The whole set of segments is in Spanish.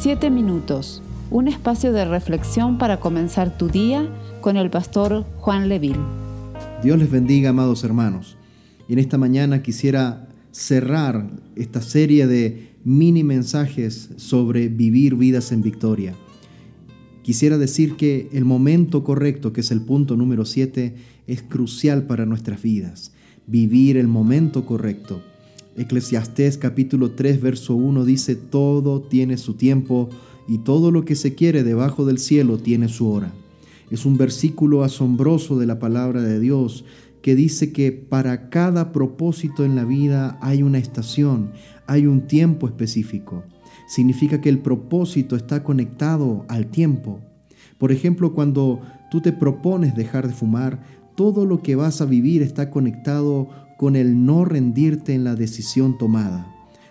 Siete minutos, un espacio de reflexión para comenzar tu día con el pastor Juan Leville. Dios les bendiga, amados hermanos. Y en esta mañana quisiera cerrar esta serie de mini mensajes sobre vivir vidas en victoria. Quisiera decir que el momento correcto, que es el punto número 7, es crucial para nuestras vidas. Vivir el momento correcto. Eclesiastés capítulo 3 verso 1 dice, todo tiene su tiempo y todo lo que se quiere debajo del cielo tiene su hora. Es un versículo asombroso de la palabra de Dios que dice que para cada propósito en la vida hay una estación, hay un tiempo específico. Significa que el propósito está conectado al tiempo. Por ejemplo, cuando tú te propones dejar de fumar, todo lo que vas a vivir está conectado con el no rendirte en la decisión tomada.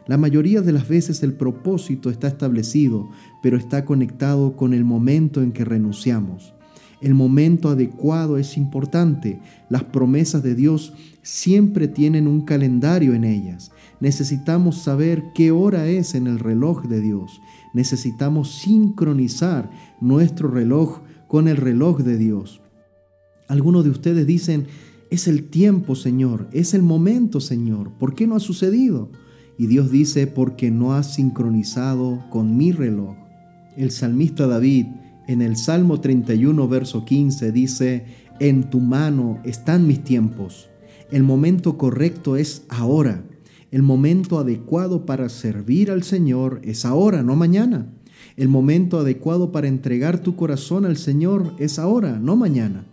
La mayoría de las veces el propósito está establecido, pero está conectado con el momento en que renunciamos. El momento adecuado es importante. Las promesas de Dios siempre tienen un calendario en ellas. Necesitamos saber qué hora es en el reloj de Dios. Necesitamos sincronizar nuestro reloj con el reloj de Dios. Algunos de ustedes dicen, es el tiempo, Señor, es el momento, Señor. ¿Por qué no ha sucedido? Y Dios dice, porque no has sincronizado con mi reloj. El salmista David en el Salmo 31, verso 15 dice, en tu mano están mis tiempos. El momento correcto es ahora. El momento adecuado para servir al Señor es ahora, no mañana. El momento adecuado para entregar tu corazón al Señor es ahora, no mañana.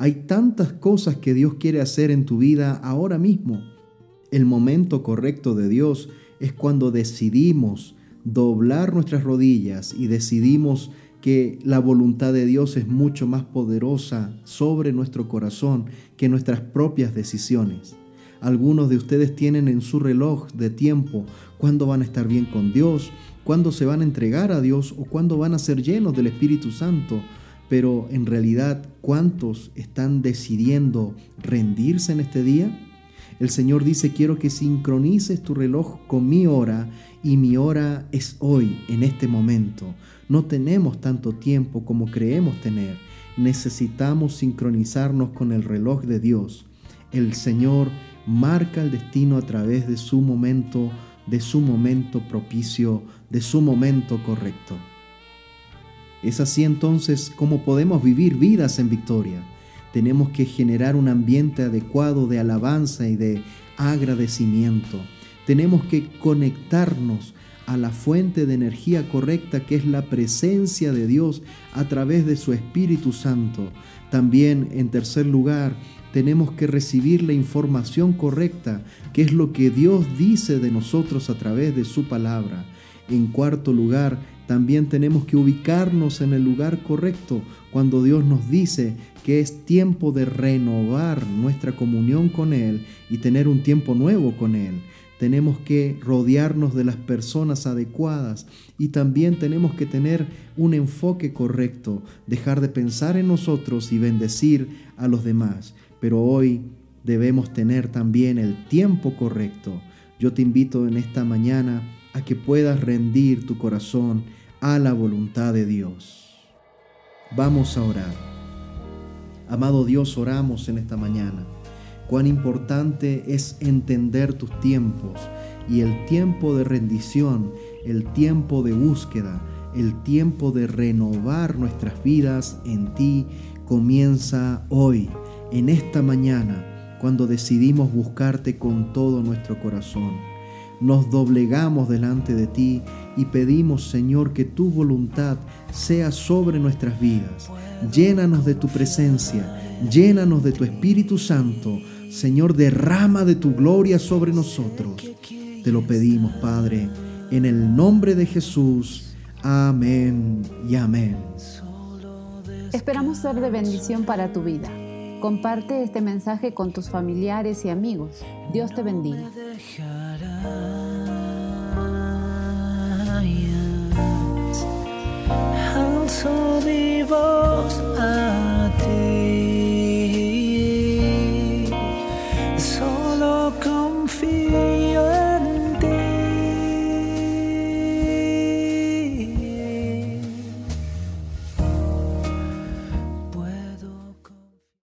Hay tantas cosas que Dios quiere hacer en tu vida ahora mismo. El momento correcto de Dios es cuando decidimos doblar nuestras rodillas y decidimos que la voluntad de Dios es mucho más poderosa sobre nuestro corazón que nuestras propias decisiones. Algunos de ustedes tienen en su reloj de tiempo cuándo van a estar bien con Dios, cuándo se van a entregar a Dios o cuándo van a ser llenos del Espíritu Santo pero en realidad, ¿cuántos están decidiendo rendirse en este día? El Señor dice, quiero que sincronices tu reloj con mi hora y mi hora es hoy, en este momento. No tenemos tanto tiempo como creemos tener. Necesitamos sincronizarnos con el reloj de Dios. El Señor marca el destino a través de su momento, de su momento propicio, de su momento correcto. Es así entonces como podemos vivir vidas en victoria. Tenemos que generar un ambiente adecuado de alabanza y de agradecimiento. Tenemos que conectarnos a la fuente de energía correcta que es la presencia de Dios a través de su Espíritu Santo. También, en tercer lugar, tenemos que recibir la información correcta, que es lo que Dios dice de nosotros a través de su palabra. En cuarto lugar, también tenemos que ubicarnos en el lugar correcto cuando Dios nos dice que es tiempo de renovar nuestra comunión con Él y tener un tiempo nuevo con Él. Tenemos que rodearnos de las personas adecuadas y también tenemos que tener un enfoque correcto, dejar de pensar en nosotros y bendecir a los demás. Pero hoy debemos tener también el tiempo correcto. Yo te invito en esta mañana a que puedas rendir tu corazón a la voluntad de Dios. Vamos a orar. Amado Dios, oramos en esta mañana. Cuán importante es entender tus tiempos y el tiempo de rendición, el tiempo de búsqueda, el tiempo de renovar nuestras vidas en ti comienza hoy, en esta mañana, cuando decidimos buscarte con todo nuestro corazón nos doblegamos delante de ti y pedimos, Señor, que tu voluntad sea sobre nuestras vidas. Llénanos de tu presencia, llénanos de tu Espíritu Santo. Señor, derrama de tu gloria sobre nosotros. Te lo pedimos, Padre, en el nombre de Jesús. Amén y amén. Esperamos ser de bendición para tu vida. Comparte este mensaje con tus familiares y amigos. Dios te bendiga.